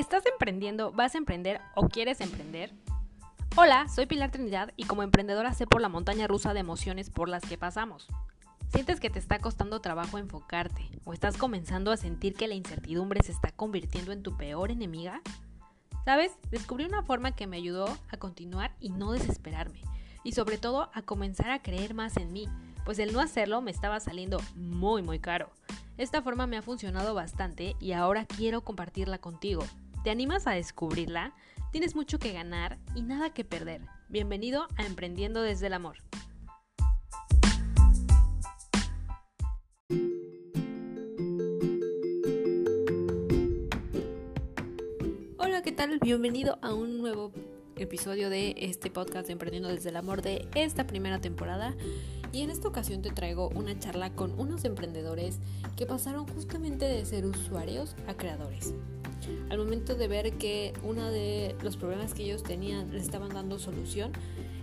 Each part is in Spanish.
¿Estás emprendiendo, vas a emprender o quieres emprender? Hola, soy Pilar Trinidad y como emprendedora sé por la montaña rusa de emociones por las que pasamos. ¿Sientes que te está costando trabajo enfocarte o estás comenzando a sentir que la incertidumbre se está convirtiendo en tu peor enemiga? ¿Sabes? Descubrí una forma que me ayudó a continuar y no desesperarme y sobre todo a comenzar a creer más en mí, pues el no hacerlo me estaba saliendo muy muy caro. Esta forma me ha funcionado bastante y ahora quiero compartirla contigo. ¿Te animas a descubrirla? Tienes mucho que ganar y nada que perder. Bienvenido a Emprendiendo desde el Amor. Hola, ¿qué tal? Bienvenido a un nuevo episodio de este podcast de Emprendiendo desde el Amor de esta primera temporada. Y en esta ocasión te traigo una charla con unos emprendedores que pasaron justamente de ser usuarios a creadores. Al momento de ver que uno de los problemas que ellos tenían les estaban dando solución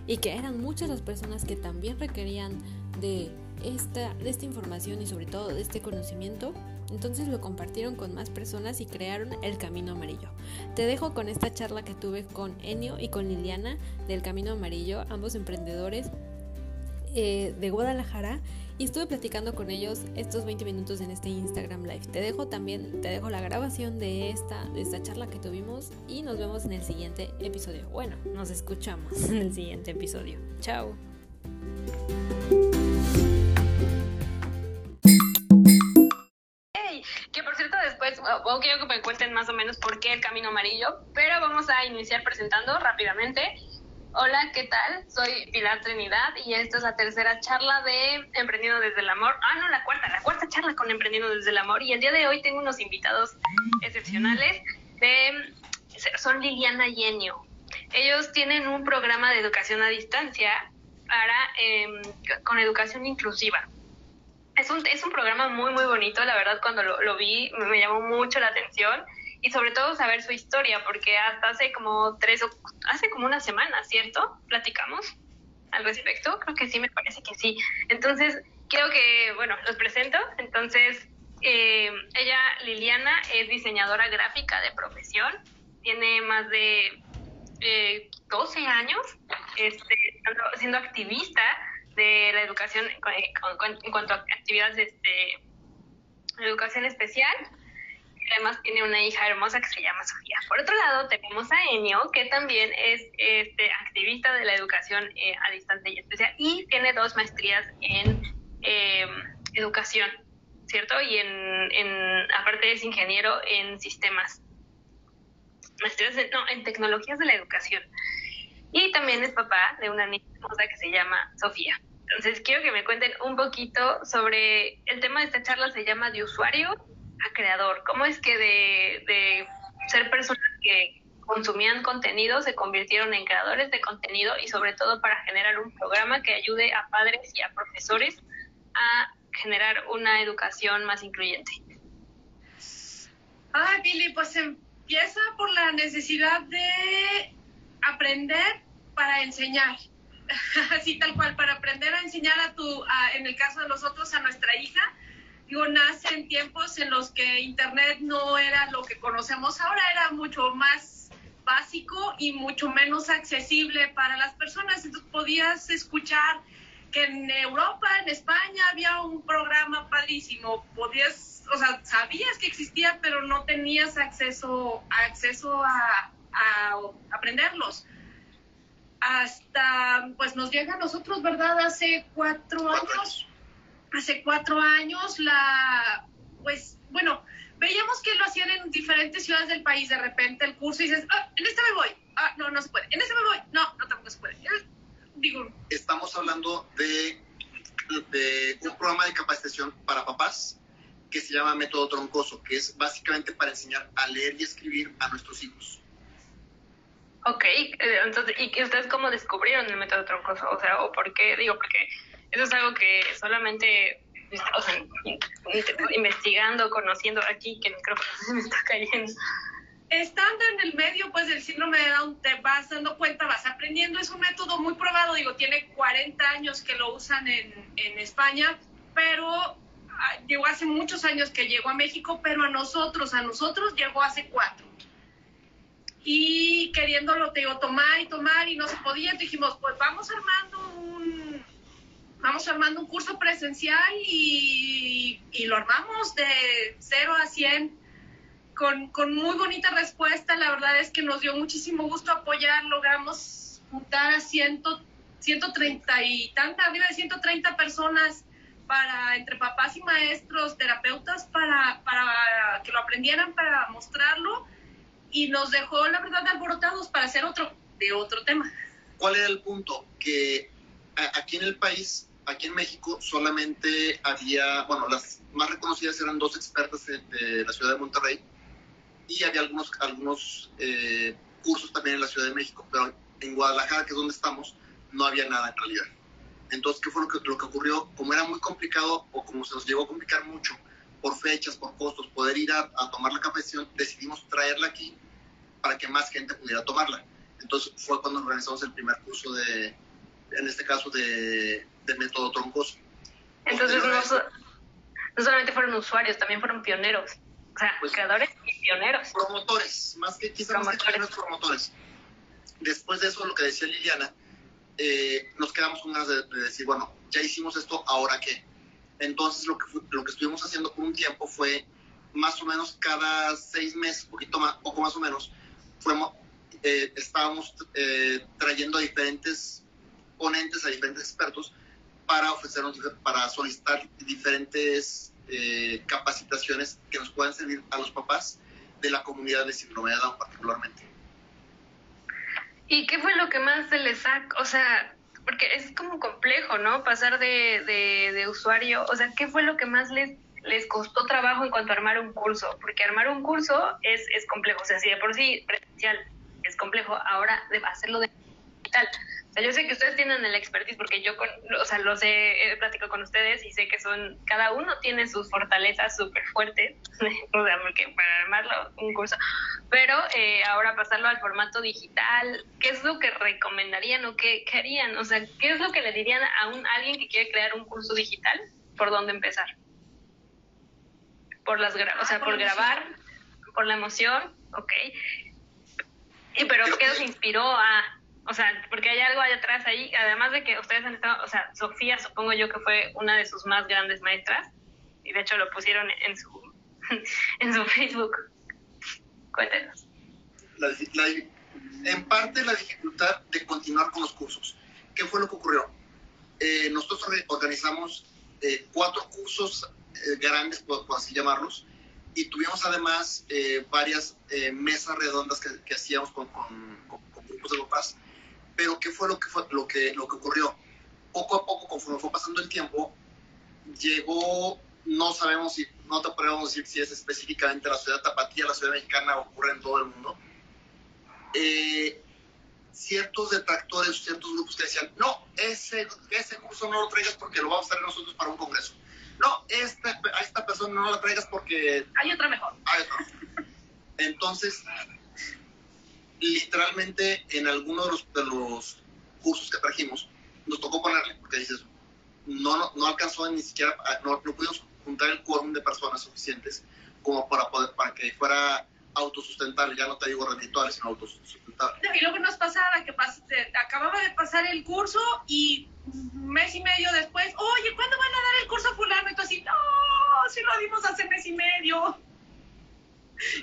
y que eran muchas las personas que también requerían de esta, esta información y sobre todo de este conocimiento, entonces lo compartieron con más personas y crearon el Camino Amarillo. Te dejo con esta charla que tuve con Enio y con Liliana del Camino Amarillo, ambos emprendedores eh, de Guadalajara y estuve platicando con ellos estos 20 minutos en este Instagram Live. Te dejo también, te dejo la grabación de esta, de esta charla que tuvimos y nos vemos en el siguiente episodio. Bueno, nos escuchamos en el siguiente episodio. Chao. que por cierto después, quiero que me cuenten más o menos por qué el camino amarillo, pero vamos a iniciar presentando rápidamente. Hola, ¿qué tal? Soy Pilar Trinidad y esta es la tercera charla de Emprendiendo desde el Amor. Ah, no, la cuarta, la cuarta charla con Emprendiendo desde el Amor. Y el día de hoy tengo unos invitados excepcionales de son Liliana y Enio. Ellos tienen un programa de educación a distancia para em, con educación inclusiva. Es un, es un programa muy, muy bonito, la verdad, cuando lo, lo vi me llamó mucho la atención y sobre todo saber su historia, porque hasta hace como tres o hace como una semana, ¿cierto? Platicamos al respecto, creo que sí, me parece que sí. Entonces, creo que, bueno, los presento. Entonces, eh, ella, Liliana, es diseñadora gráfica de profesión, tiene más de eh, 12 años este, siendo activista de la educación en cuanto a actividades este, de educación especial además tiene una hija hermosa que se llama Sofía. Por otro lado, tenemos a Enio, que también es este, activista de la educación eh, a distancia y especial, y tiene dos maestrías en em, educación, ¿cierto? Y en, en, aparte es ingeniero en sistemas. Maestrías, no, en tecnologías de la educación. Y también es papá de una niña hermosa que se llama Sofía. Entonces, quiero que me cuenten un poquito sobre el tema de esta charla, se llama de usuario a creador? ¿Cómo es que de, ser personas que consumían contenido se convirtieron en creadores de contenido y sobre todo para generar un programa que ayude a padres y a profesores a generar una educación más incluyente? Ay, Billy, pues empieza por la necesidad de aprender para enseñar. Así tal cual, para aprender a enseñar a tu, en el caso de nosotros, a nuestra hija, digo, nace en tiempos en los que Internet no era lo que conocemos ahora, era mucho más básico y mucho menos accesible para las personas. Entonces podías escuchar que en Europa, en España, había un programa padrísimo. Podías, o sea, sabías que existía, pero no tenías acceso, acceso a, a aprenderlos. Hasta, pues nos llega a nosotros, ¿verdad? Hace cuatro años, hace cuatro años, la, pues, bueno, veíamos que lo hacían en diferentes ciudades del país, de repente el curso y dices, ah, en este me voy, ah, no, no se puede, en este me voy, no, no tampoco se puede. Digo. Estamos hablando de, de un programa de capacitación para papás que se llama Método Troncoso, que es básicamente para enseñar a leer y escribir a nuestros hijos. Ok, eh, entonces, ¿y ustedes cómo descubrieron el método troncoso? O sea, ¿o por qué? Digo, porque eso es algo que solamente, investigando, conociendo aquí, que el micrófono se me está cayendo. Estando en el medio, pues, del síndrome de Down, te vas dando cuenta, vas aprendiendo. Es un método muy probado, digo, tiene 40 años que lo usan en, en España, pero ah, llegó hace muchos años que llegó a México, pero a nosotros, a nosotros llegó hace cuatro. y queriéndolo, te digo, tomar y tomar y no se podía, dijimos, pues vamos armando un, vamos armando un curso presencial y, y lo armamos de 0 a 100 con, con, muy bonita respuesta. La verdad es que nos dio muchísimo gusto apoyar. Logramos juntar a ciento, 130 y tanta, arriba de 130 personas para entre papás y maestros, terapeutas, para, para que lo aprendieran, para mostrarlo y nos dejó, la verdad, alborotados para hacer otro, de otro tema. ¿Cuál era el punto? Que aquí en el país, aquí en México, solamente había, bueno, las más reconocidas eran dos expertas de, la ciudad de Monterrey y había algunos, algunos eh, cursos también en la Ciudad de México, pero en Guadalajara, que es donde estamos, no había nada en realidad. Entonces, ¿qué fue lo que, lo que ocurrió? Como era muy complicado o como se nos llegó a complicar mucho, por fechas, por costos, poder ir a, tomar la capacitación, decidimos traerla aquí para que más gente pudiera tomarla. Entonces fue cuando organizamos el primer curso de, en este caso, de, de método troncoso. Entonces no, no, solamente fueron usuarios, también fueron pioneros. O sea, pues, creadores y pioneros. Promotores, más que quizás más que promotores. Después de eso, lo que decía Liliana, eh, nos quedamos con ganas de, de decir, bueno, ya hicimos esto, ¿ahora qué? Entonces lo que, lo que estuvimos haciendo por un tiempo fue más o menos cada seis meses, poquito más, poco más o menos, fuimos, eh, estábamos eh, trayendo a diferentes ponentes, a diferentes expertos para ofrecernos, para solicitar diferentes eh, capacitaciones que nos puedan servir a los papás de la comunidad de síndrome particularmente. ¿Y qué fue lo que más se les sacó? O sea, porque es como complejo, ¿no? Pasar de, de, usuario, o sea, ¿qué fue lo que más les, les costó trabajo en cuanto a armar un curso? Porque armar un curso es, es complejo, o sea, si de por sí presencial es complejo, ahora hacerlo de digital yo sé que ustedes tienen el expertise porque yo, con, o sea, los he, he platicado con ustedes y sé que son, cada uno tiene sus fortalezas súper fuertes, o sea, porque para armarlo un curso, pero eh, ahora pasarlo al formato digital, ¿qué es lo que recomendarían o qué, qué, harían? O sea, ¿qué es lo que le dirían a, un, alguien que quiere crear un curso digital? ¿Por dónde empezar? Por las, o sea, ah, por, grabar, por la emoción, ok. Y pero ¿qué nos inspiró a o sea, porque hay algo allá atrás ahí, además de que ustedes han estado, o sea, Sofía supongo yo que fue una de sus más grandes maestras, y de hecho lo pusieron en su, en su Facebook. Cuéntenos. en parte la dificultad de continuar con los cursos. ¿Qué fue lo que ocurrió? Eh, nosotros organizamos eh, cuatro cursos eh, grandes, por, así llamarlos, y tuvimos además varias mesas redondas que, hacíamos con, con, con grupos de papás pero ¿qué fue lo que, fue, lo que, lo que ocurrió? Poco a poco, conforme fue pasando el tiempo, llegó, no sabemos si, no te podemos decir si es específicamente la ciudad Tapatía, la ciudad mexicana, ocurre en todo el mundo. Eh, ciertos detractores, ciertos grupos que decían, no, ese, ese curso no lo traigas porque lo vamos a hacer nosotros para un congreso. No, esta, a esta persona no la traigas porque... Hay otra mejor. Hay otra. Entonces, literalmente en alguno de los, de los cursos que trajimos, nos tocó ponerle, porque dices, no, no, alcanzó ni siquiera, no, no pudimos juntar el quórum de personas suficientes como para poder, para que fuera autosustentable, ya no te digo redituable, sino autosustentable. y luego nos pasaba que acababa de pasar el curso y mes y medio después, oye, ¿cuándo van a dar el curso fulano? Y tú así, no, si lo dimos hace mes y medio.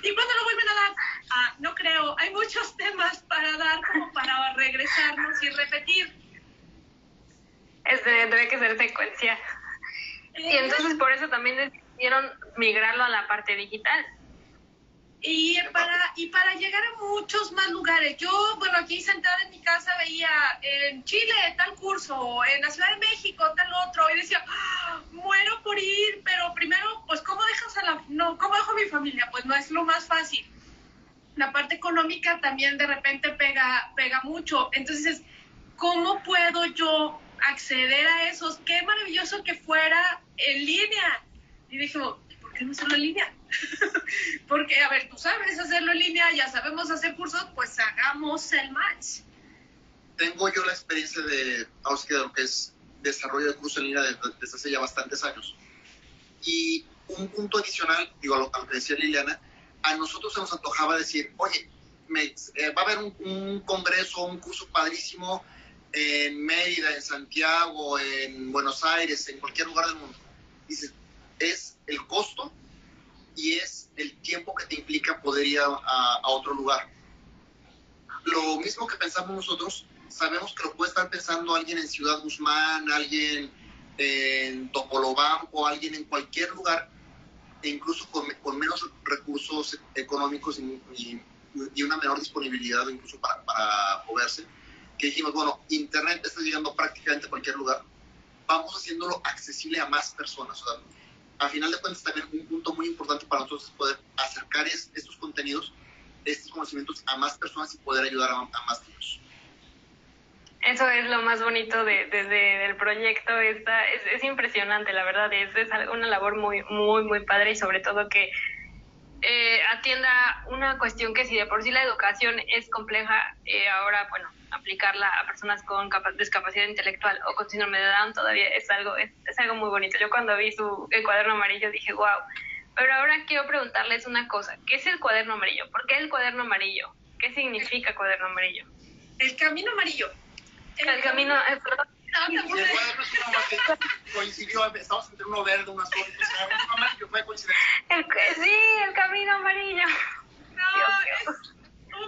¿Y cuándo lo vuelven a dar? Ah, no creo. Hay muchos temas para dar como para regresarnos y repetir. Este, debe que ser secuencia. y eh, entonces por eso también decidieron migrarlo a la parte digital. Y para, y para llegar a muchos más lugares. Yo, bueno, aquí sentada en mi casa veía en Chile tal curso, en la Ciudad de México tal otro, y decía, ¡Ah! muero por ir, pero primero, pues, ¿cómo dejas a la, no, cómo dejo a mi familia? Pues no es lo más fácil. La parte económica también de repente pega, pega mucho. Entonces, ¿cómo puedo yo acceder a esos? Qué maravilloso que fuera en línea. Y dije, ¿por qué no hacerlo en línea? Porque, a ver, tú sabes hacerlo en línea, ya sabemos hacer cursos, pues hagamos el match. Tengo yo la experiencia de, de lo que es desarrollo de cursos en línea desde, hace ya bastantes años. Y un punto adicional, digo, a lo, que decía Liliana, a nosotros se nos antojaba decir, oye, eh, va a haber un, un congreso, un curso padrísimo en Mérida, en Santiago, en Buenos Aires, en cualquier lugar del mundo. Dices, es el costo y es el tiempo que te implica poder ir a, a otro lugar. Lo mismo que pensamos nosotros, sabemos que lo puede estar pensando alguien en Ciudad Guzmán, alguien en Topolobampo, alguien en cualquier lugar, e incluso con, con menos recursos económicos y, y, una menor disponibilidad incluso para, para moverse, que dijimos, bueno, Internet está llegando prácticamente a cualquier lugar, vamos haciéndolo accesible a más personas. O sea, a final de cuentas también un punto muy importante para nosotros es poder acercar es, estos contenidos, estos conocimientos a más personas y poder ayudar a, a más niños. Eso es lo más bonito de, proyecto. Es, es, impresionante, la verdad. Es, es una labor muy, muy, muy padre y sobre todo que eh, atienda una cuestión que si de por sí la educación es compleja, eh, ahora, bueno, aplicarla a personas con discapacidad intelectual o con síndrome de Down todavía es algo, es, es algo muy bonito. Yo cuando vi su el cuaderno amarillo dije, wow. Pero ahora quiero preguntarles una cosa. ¿Qué es el cuaderno amarillo? ¿Por qué el cuaderno amarillo? ¿Qué significa cuaderno amarillo? El camino amarillo. El, el camino, eh, perdón. El es una más que coincidió, estamos entre uno verde, una azul, o sea, un amarillo fue coincidencia. El, sí, el camino amarillo. No, es,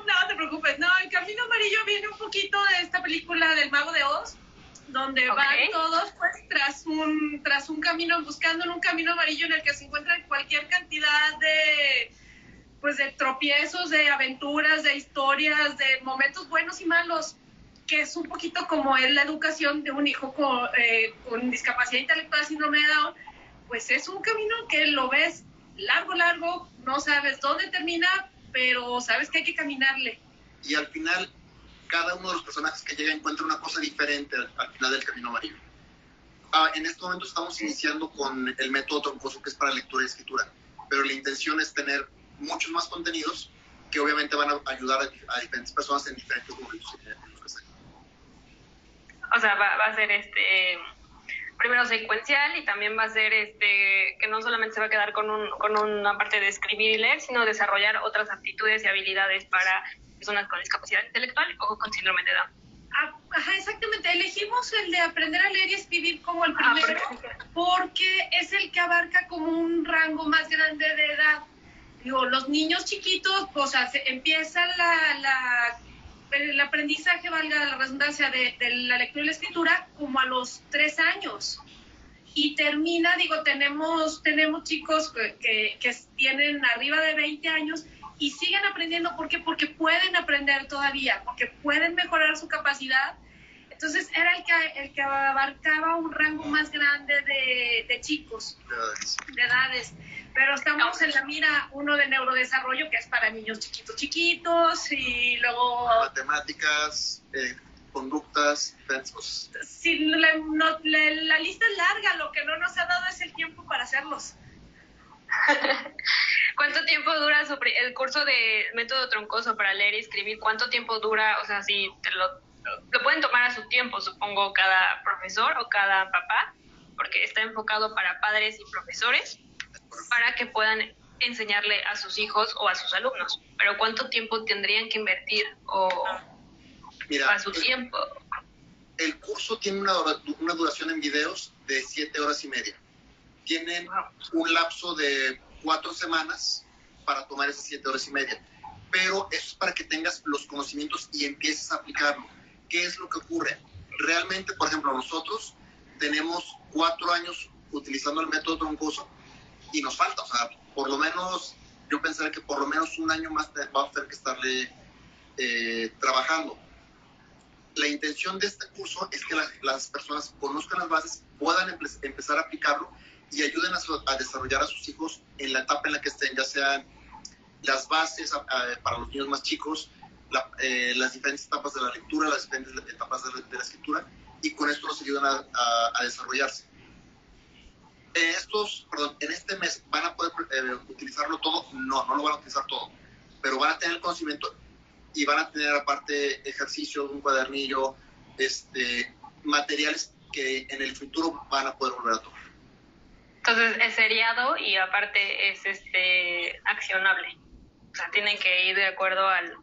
no te preocupes. No, el camino amarillo viene un poquito de esta película del Mago de Oz, donde Okay. van todos pues tras un tras un camino buscando en un camino amarillo en el que se encuentran cualquier cantidad de pues de tropiezos, de aventuras, de historias, de momentos buenos y malos, que es un poquito como es la educación de un hijo con, eh, con discapacidad intelectual, síndrome de Down, pues es un camino que lo ves largo, largo, no sabes dónde termina, pero sabes que hay que caminarle. Y al final, cada uno de los personajes que llega encuentra una cosa diferente al, al final del camino amarillo. Ah, en este momento estamos iniciando con el método troncoso que es para lectura y escritura, pero la intención es tener muchos más contenidos que obviamente van a ayudar a, a diferentes personas en diferentes momentos en los que estén. O sea, va, va a ser este primero secuencial y también va a ser este que no solamente se va a quedar con, un, con una parte de escribir y leer, sino desarrollar otras aptitudes y habilidades para personas con discapacidad intelectual o con síndrome de Down. Ah, Ajá, exactamente. Elegimos el de aprender a leer y escribir como el Ah, primero porque es el que abarca como un rango más grande de edad. Digo, los niños chiquitos, pues o sea, se- empieza la, la- el aprendizaje, valga la redundancia, de, de la lectura y la escritura como a los tres años. Y termina, digo, tenemos, tenemos chicos que, que, que tienen arriba de 20 años y siguen aprendiendo. ¿Por qué? Porque pueden aprender todavía, porque pueden mejorar su capacidad. Entonces era el que, el que abarcaba un rango más grande de, de chicos, de edades. Pero estamos en la mira uno de neurodesarrollo, que es para niños chiquitos, chiquitos, y luego Matemáticas, eh, conductas, cosas. si la, no- la- la lista es larga, lo que no nos ha dado es el tiempo para hacerlos. ¿Cuánto tiempo dura el curso de método troncoso para leer y escribir? ¿Cuánto tiempo dura? O sea, si te lo, lo pueden tomar a su tiempo, supongo, cada profesor o cada papá, porque está enfocado para padres y profesores, para que puedan enseñarle a sus hijos o a sus alumnos. Pero ¿cuánto tiempo tendrían que invertir o Mira, a su el- tiempo? el curso tiene una, una duración en videos de siete horas y media. Tienen un lapso de cuatro semanas para tomar esas siete horas y media. Pero eso es para que tengas los conocimientos y empieces a aplicarlo. ¿Qué es lo que ocurre? Realmente, por ejemplo, nosotros tenemos cuatro años utilizando el método troncoso y nos falta, o sea, por lo menos, yo pensaría que por lo menos un año más vamos a tener que estarle eh, trabajando la intención de este curso es que la- las personas conozcan las bases, puedan empe- empezar a aplicarlo y ayuden a, a desarrollar a sus hijos en la etapa en la que estén, ya sean las bases a- a- para los niños más chicos, la- eh, las diferentes etapas de la lectura, las diferentes etapas de de la escritura, y con esto los ayudan a desarrollarse. Eh, estos, perdón, en este mes van a poder eh, utilizarlo todo, no, no lo van a utilizar todo, pero van a tener conocimiento y van a tener aparte ejercicios, un cuadernillo, este, materiales que en el futuro van a poder volver a tomar. Entonces es seriado y aparte es este accionable. O sea, tienen que ir de acuerdo al,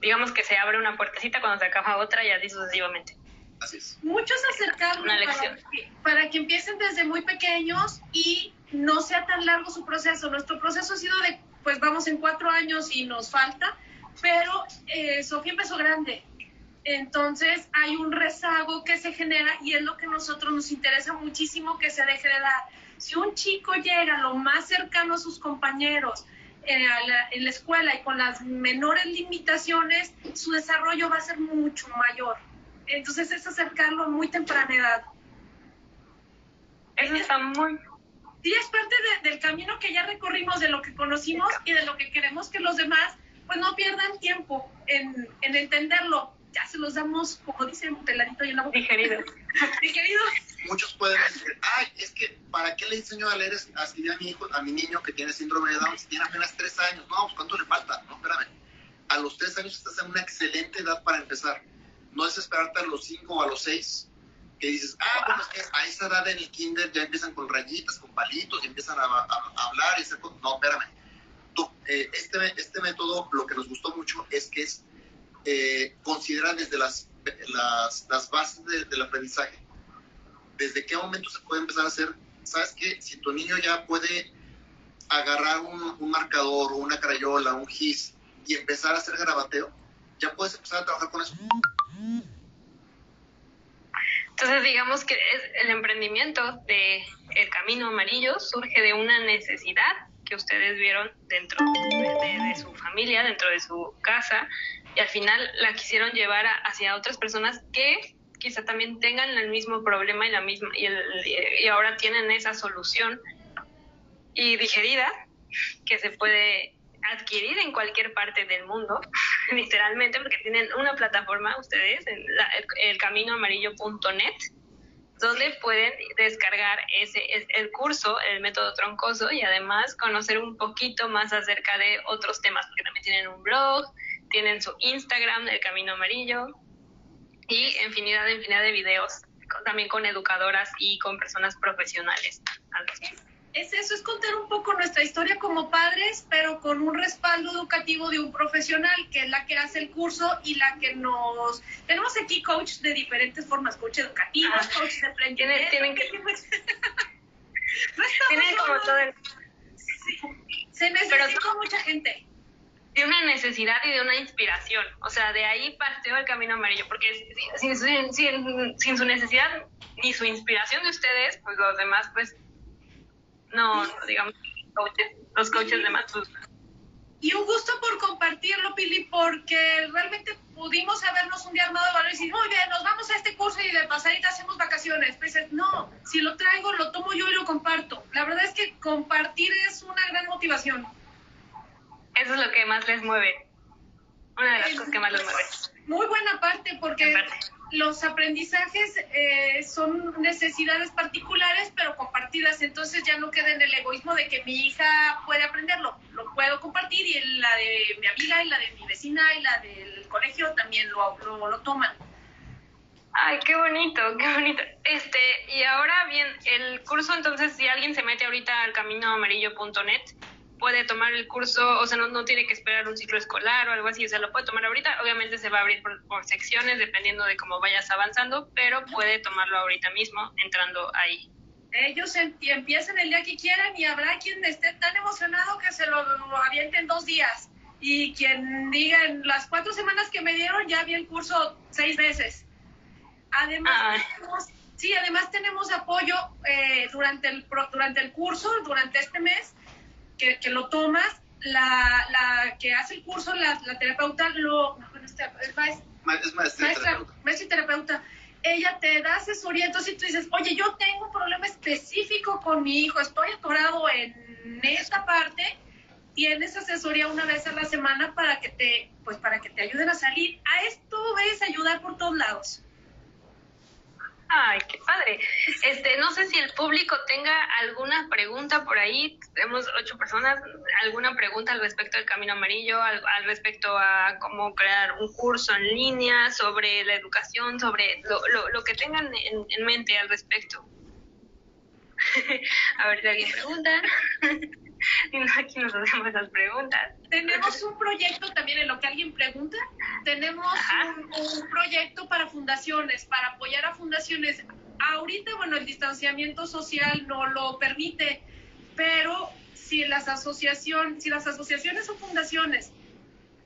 digamos que se abre una puertecita cuando se acaba otra y así sucesivamente. Así es. Muchos acercarlo Una para que, para que empiecen desde muy pequeños y no sea tan largo su proceso. Nuestro proceso ha sido de, pues vamos en cuatro años y nos falta, pero eh, Sofía empezó grande. Entonces hay un rezago que se genera y es lo que a nosotros nos interesa muchísimo que se deje de dar. Si un chico llega lo más cercano a sus compañeros eh, a la- en la escuela y con las menores limitaciones, su desarrollo va a ser mucho mayor. Entonces es acercarlo a muy temprana edad. Eso está muy... Sí, es parte de- del camino que ya recorrimos, de lo que conocimos y de lo que queremos que los demás pues no pierdan tiempo en, en entenderlo. Ya se los damos, como dicen, peladito y en la boca. digerido. Digerido. Muchos pueden decir, ay, es que, ¿para qué le enseño a leer así a mi hijo, a mi niño que tiene síndrome de Down si tiene apenas tres años? No, pues ¿cuánto le falta? No, espérame. A los tres años estás en una excelente edad para empezar. No es esperarte a los cinco o a los seis que dices, ah, bueno, es que a esa edad en el kinder ya empiezan con rayitas, con palitos y empiezan a, hablar y hacer. No, espérame. Tú, eh, este, este método, lo que nos gustó mucho es que es eh, desde las, las, las bases de- del aprendizaje. ¿Desde qué momento se puede empezar a hacer? ¿Sabes qué? Si tu niño ya puede agarrar un, un marcador o una crayola, un gis y empezar a hacer garabateo, ya puedes empezar a trabajar con eso. Entonces, digamos que el emprendimiento de El Camino Amarillo surge de una necesidad que ustedes vieron dentro de, su familia, dentro de su casa, y al final la quisieron llevar hacia otras personas que quizá también tengan el mismo problema y la misma y, el- y ahora tienen esa solución y digerida que se puede adquirir en cualquier parte del mundo, literalmente, porque tienen una plataforma ustedes, en la- el, elcaminoamarillo.net, donde pueden descargar ese, es- el curso, el método troncoso, y además conocer un poquito más acerca de otros temas, porque también tienen un blog, tienen su Instagram, El Camino Amarillo, y infinidad, infinidad de videos, con- también con educadoras y con personas profesionales. al respecto. Es eso, es contar un poco nuestra historia como padres, pero con un respaldo educativo de un profesional, que es la que hace el curso y la que nos... Tenemos aquí coach de diferentes formas, coach educativos, Ah. coach de emprendimiento. Tienen- tienen que- no Tienen como todo el... Sí. Se necesita mucha gente. de una necesidad y de una inspiración. O sea, de ahí partió el camino amarillo, porque sin, sin- sin- sin su necesidad ni su inspiración de ustedes, pues los demás, pues, no, digamos, coaches, los coaches demás, pues, Y un gusto por compartirlo, Pili, porque realmente pudimos habernos un día armado de valor y decir, muy bien, nos vamos a este curso y de pasadita hacemos vacaciones. Pues no, si lo traigo, lo tomo yo y lo comparto. La verdad es que compartir es una gran motivación. eso es lo que más les mueve. Una de las cosas que más les mueve. Muy buena parte, porque Aparte. Los aprendizajes eh, son necesidades particulares, pero compartidas. Entonces ya no queda en el egoísmo de que mi hija puede aprenderlo. Lo puedo compartir y la de mi amiga y la de mi vecina y la del colegio también lo, lo, lo toman. Ay, qué bonito, qué bonito. Este, y ahora bien, el curso, entonces, si alguien se mete ahorita al caminoamarillo.net, puede tomar el curso, o sea, no, no tiene que esperar un ciclo escolar o algo así, o sea, lo puede tomar ahorita. Obviamente se va a abrir por, por secciones, dependiendo de cómo vayas avanzando, pero puede tomarlo ahorita mismo, entrando ahí. Ellos em- empiezan el día que quieran y habrá quien esté tan emocionado que se lo, lo aviente en dos días. Y quien diga en las cuatro semanas que me dieron ya vi el curso seis veces. Además, Ay. tenemos, sí, además tenemos apoyo eh, durante, el, durante el curso, durante este mes, que, que lo tomas. La, la que hace el curso, la, la terapeuta, lo, no, bueno, es maestra, Ma- Es maestra, maestra, terapeuta. maestra y terapeuta, ella te da asesoría, entonces tú dices, oye, yo tengo un problema específico con mi hijo, estoy atorado en esta parte, tienes asesoría una vez a la semana para que te, pues para que te ayuden a salir. A esto ves ayudar por todos lados. Ay, qué padre. Este, no sé si el público tenga alguna pregunta por ahí. Tenemos ocho personas. ¿Alguna pregunta al respecto del Camino Amarillo? Al, respecto a cómo crear un curso en línea, sobre la educación, sobre lo, lo, lo que tengan en, en mente al respecto. a ver si alguien pregunta. sino aquí nos hacemos las preguntas. Tenemos un proyecto también en lo que alguien pregunta. Tenemos un, un, proyecto para fundaciones, para apoyar a fundaciones. Ahorita, bueno, el distanciamiento social no lo permite, pero si las, asociación, si las asociaciones o fundaciones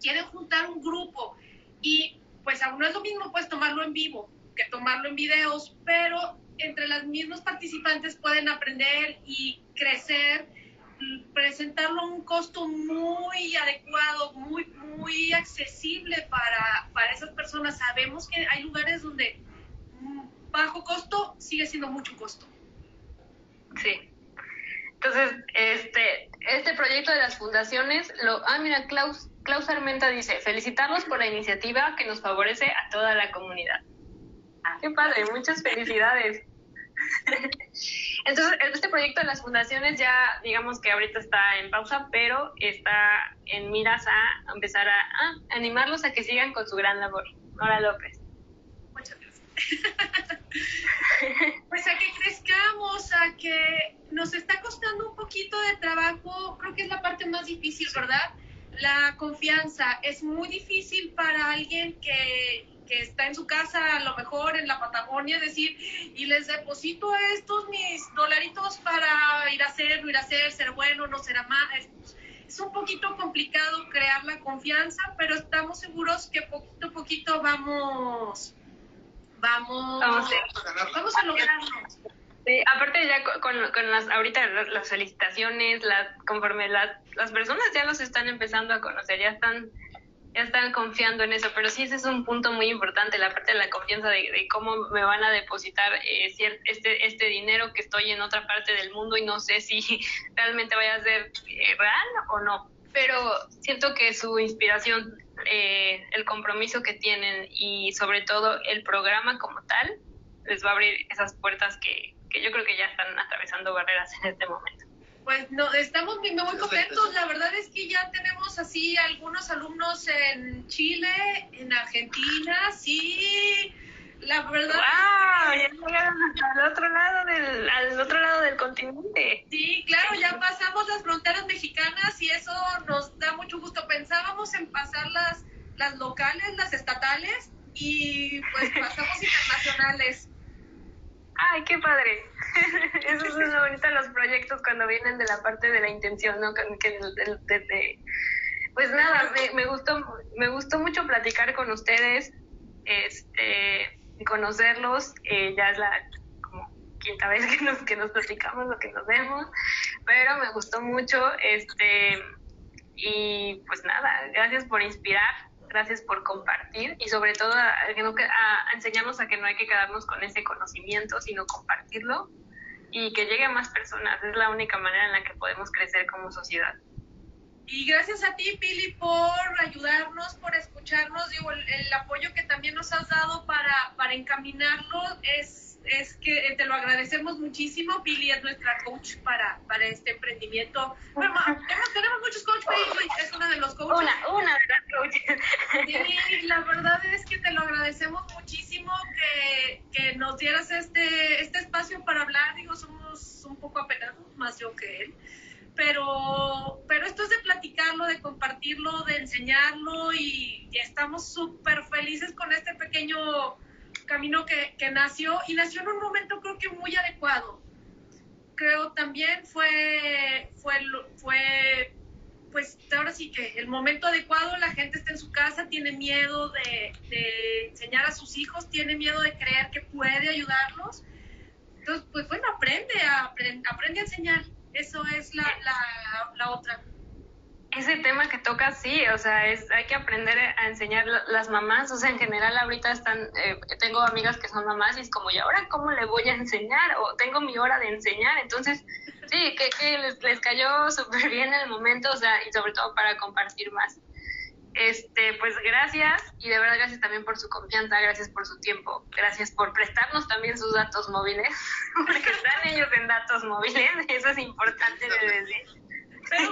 quieren juntar un grupo y pues aún no es lo mismo pues tomarlo en vivo que tomarlo en videos, pero entre las mismas participantes pueden aprender y crecer, presentarlo a un costo muy adecuado, muy, muy accesible para, para esas personas. Sabemos que hay lugares donde bajo costo sigue siendo mucho costo. Sí. Entonces, este, este proyecto de las fundaciones, lo, ah, mira, Klaus, Klaus Armenta dice, felicitarlos por la iniciativa que nos favorece a toda la comunidad. Qué padre, muchas felicidades. Entonces, este proyecto de las fundaciones ya, digamos que ahorita está en pausa, pero está en miras a empezar a, a animarlos a que sigan con su gran labor. Nora López. Muchas gracias. pues a que crezcamos, a que nos está costando un poquito de trabajo, creo que es la parte más difícil, ¿verdad? La confianza es muy difícil para alguien que, que está en su casa, a lo mejor en la Patagonia, decir, y les deposito estos mis dolaritos para ir a hacer, no ir a hacer, ser bueno, no será más. Es, un poquito complicado crear la confianza, pero estamos seguros que poquito a poquito vamos, vamos, vamos, a, vamos a lograrlo. Sí, aparte ya con, con las ahorita las, felicitaciones, las conforme las, las personas ya los están empezando a conocer, ya están están confiando en eso, pero sí ese es un punto muy importante, la parte de la confianza de, cómo me van a depositar eh, este, este dinero que estoy en otra parte del mundo y no sé si realmente vaya a ser eh, real o no. Pero siento que su inspiración, eh, el compromiso que tienen y sobre todo el programa como tal, les va a abrir esas puertas que, que yo creo que ya están atravesando barreras en este momento. Pues no, estamos muy, muy contentos. La verdad es que ya tenemos así algunos alumnos en Chile, en Argentina, sí. La verdad. ¡Wow! Ya llegaron al otro lado del, al otro lado del continente. Sí, claro, ya pasamos las fronteras mexicanas y eso nos da mucho gusto. Pensábamos en pasar las, las locales, las estatales y pues pasamos internacionales. ¡Ay, qué padre! Eso es muy bonito los proyectos cuando vienen de la parte de la intención, ¿no? Que, pues nada, me, gustó me gustó mucho platicar con ustedes, este, conocerlos, eh, ya es la como quinta vez que nos, que nos platicamos o que nos vemos, pero me gustó mucho, este, y pues nada, gracias por inspirar, gracias por compartir y sobre todo a, a, enseñarnos a que no hay que quedarnos con ese conocimiento, sino compartirlo y que llegue a más personas. Es la única manera en la que podemos crecer como sociedad. Y gracias a ti, Pili, por ayudarnos, por escucharnos. Digo, el, el, apoyo que también nos has dado para, para encaminarlo es, es que eh, te lo agradecemos muchísimo. Pili es nuestra coach para, para este emprendimiento. Bueno, tenemos, tenemos muchos coaches, Pili es una de los coaches. Una, una de las coaches. Sí, la verdad es que te lo agradecemos muchísimo que, que nos dieras este, este espacio para hablar. Digo, somos un poco apenados, más yo que él pero, pero esto es de platicarlo, de compartirlo, de enseñarlo y, estamos súper felices con este pequeño camino que, que, nació y nació en un momento creo que muy adecuado. Creo también fue, fue, fue, pues ahora sí que el momento adecuado, la gente está en su casa, tiene miedo de, enseñar a sus hijos, tiene miedo de creer que puede ayudarlos. Entonces, pues bueno, aprende a, aprende a enseñar eso es la, la otra ese tema que toca, sí, o sea, es, hay que aprender a enseñar las mamás, o sea, en general ahorita están, eh, tengo amigas que son mamás y es como, ¿y ahora cómo le voy a enseñar? O tengo mi hora de enseñar, entonces, sí, que, que les, les cayó súper bien el momento, o sea, y sobre todo para compartir más. Este, pues gracias y de verdad gracias también por su confianza, gracias por su tiempo, gracias por prestarnos también sus datos móviles, porque están ellos en datos móviles, eso es importante. Pero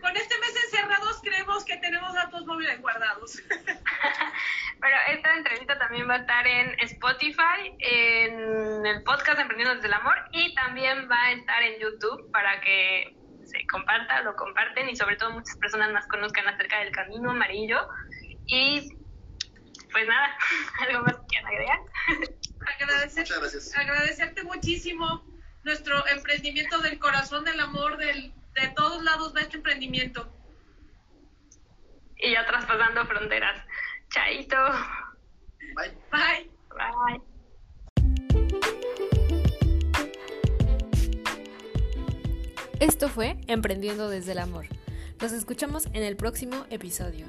con este mes encerrados creemos que tenemos datos móviles guardados. Pero esta entrevista también va a estar en Spotify, en el podcast Emprendiendo desde el Amor y también va a estar en YouTube para que se se comparta, lo comparten y sobre todo muchas personas más conozcan acerca del camino amarillo. Y pues nada, algo más que agregar. Agradecer, Muchas gracias. agradecerte muchísimo nuestro emprendimiento del corazón del amor, del, de todos lados de este emprendimiento. Y ya traspasando fronteras. Chaito. Bye. Bye. Bye. Esto fue Emprendiendo desde el Amor. Nos escuchamos en el próximo episodio.